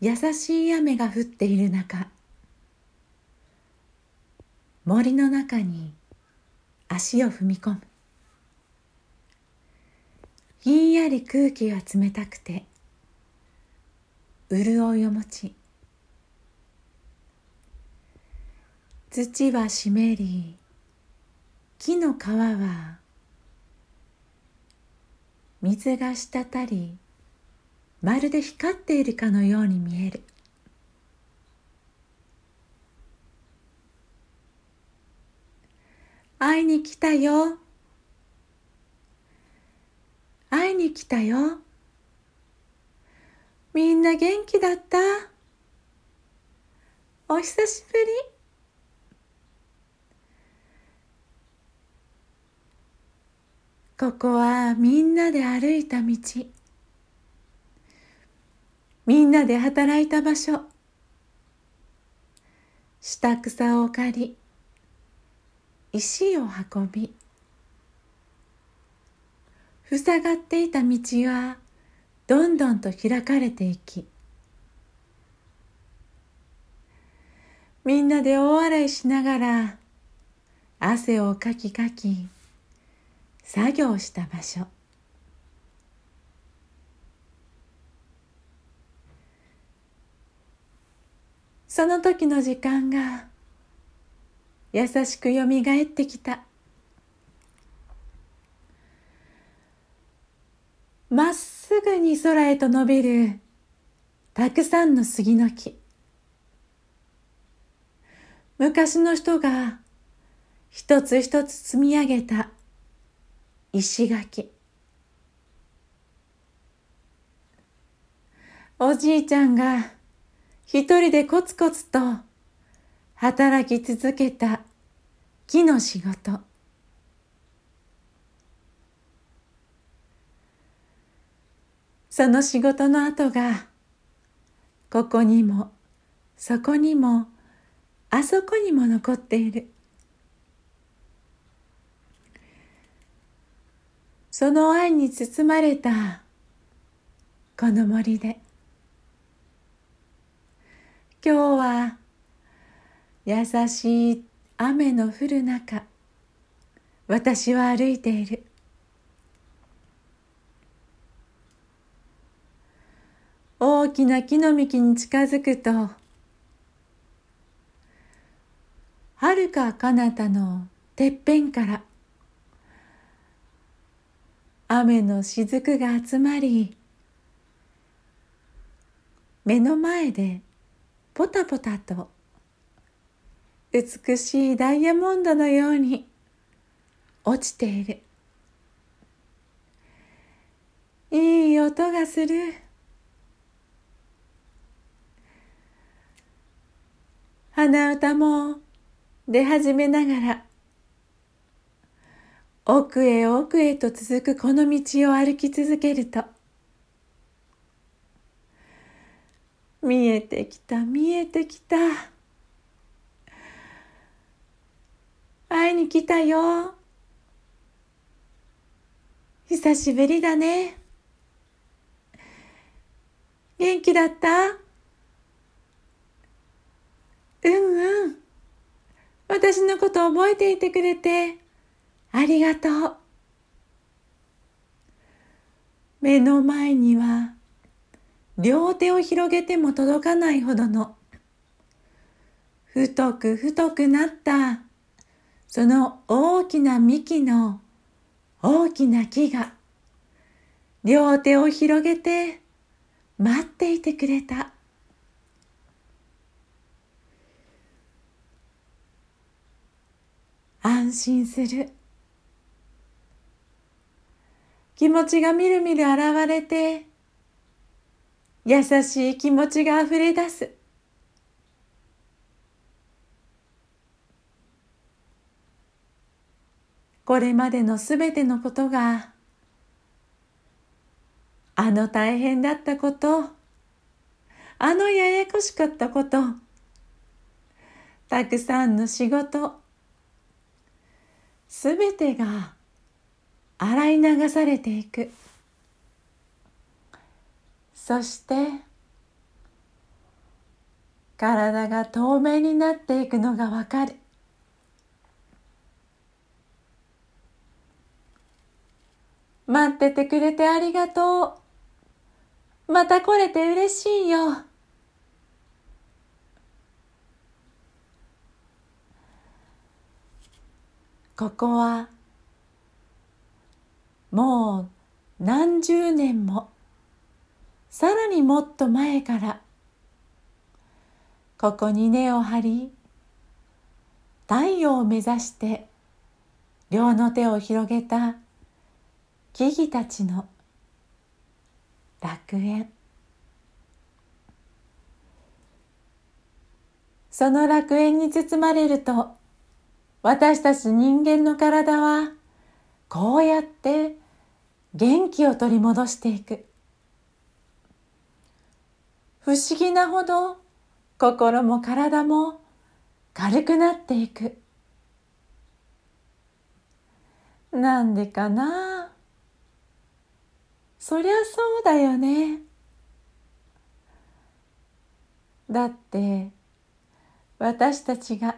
優しい雨が降っている中森の中に足を踏み込む。ひんやり空気が冷たくて潤いを持ち土は湿り木の皮は水が滴りまるで光っているかのように見える。会いに来たよ。会いに来たよ。みんな元気だった？お久しぶり。ここはみんなで歩いた道。みんなで働いた場所。下草を刈り石を運び。塞がっていた道はどんどんと開かれていきみんなで大笑いしながら汗をかきかき作業した場所。その時の時間が優しくよみがえってきた。まっすぐに空へと伸びるたくさんの杉の木。昔の人が一つ一つ積み上げた石垣。おじいちゃんが一人でコツコツと働き続けた木の仕事。その仕事の跡がここにもそこにもあそこにも残っている。その愛に包まれたこの森で。今日は優しい雨の降る中私は歩いている。大きな木の幹に近づくとはるか彼方のてっぺんから雨の雫が集まり目の前でポタポタと美しいダイヤモンドのように落ちている。いい音がする。鼻歌も出始めながら奥へ奥へと続くこの道を歩き続けると見えてきた見えてきた。会いに来たよ。久しぶりだね。元気だった？うんうん。私のこと覚えていてくれて。ありがとう。目の前には両手を広げても届かないほどの。太く太くなった。その大きな幹の大きな木が。両手を広げて待っていてくれた。安心する。気持ちがみるみる現れて優しい気持ちがあふれ出す。これまでのすべてのことがあの大変だったことあのややこしかったことたくさんの仕事すべてが洗い流されていく。そして体が透明になっていくのがわかる。待っててくれてありがとう。また来れて嬉しいよ。ここはもう何十年も。さらにもっと前から。ここに根を張り太陽を目指して両の手を広げた木々たちの楽園。その楽園に包まれると私たち人間の体はこうやって元気を取り戻していく。不思議なほど心も体も軽くなっていく。なんでかな？そりゃそうだよね。だって私たちが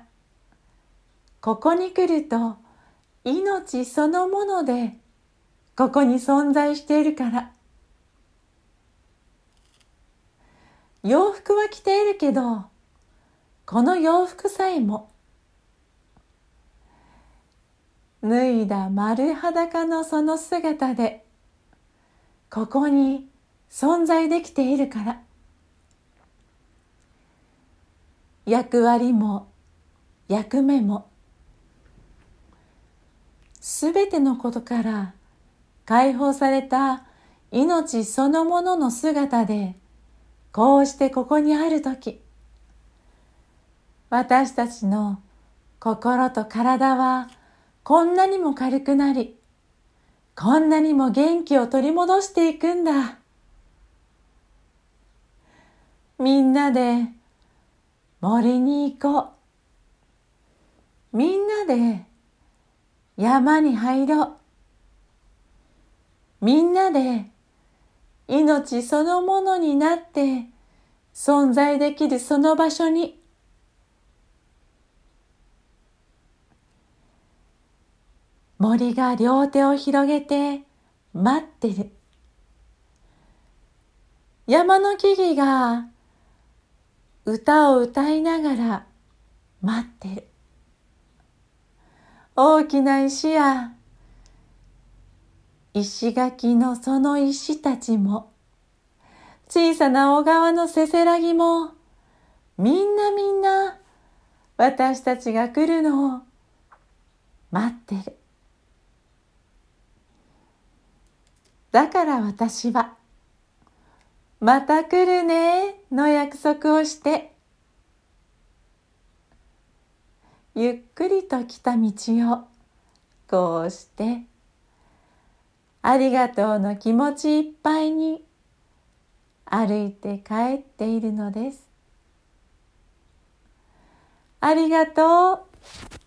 ここに来ると命そのものでここに存在しているから。洋服は着ているけどこの洋服さえも。脱いだ丸裸のその姿でここに存在できているから。役割も役目もすべてのことから解放された命そのものの姿でこうしてここにある時私たちの心と体はこんなにも軽くなりこんなにも元気を取り戻していくんだ。みんなで森に行こう。みんなで山に入ろう。みんなで命そのものになって存在できるその場所に。森が両手を広げて待ってる。山の木々が歌を歌いながら待ってる。大きな石や石垣のその石たちも、小さな小川のせせらぎも、みんなみんな私たちが来るのを待ってる。だから私は、また来るねの約束をして、ゆっくりと来た道をこうしてありがとうの気持ちいっぱいに歩いて帰っているのです。ありがとう。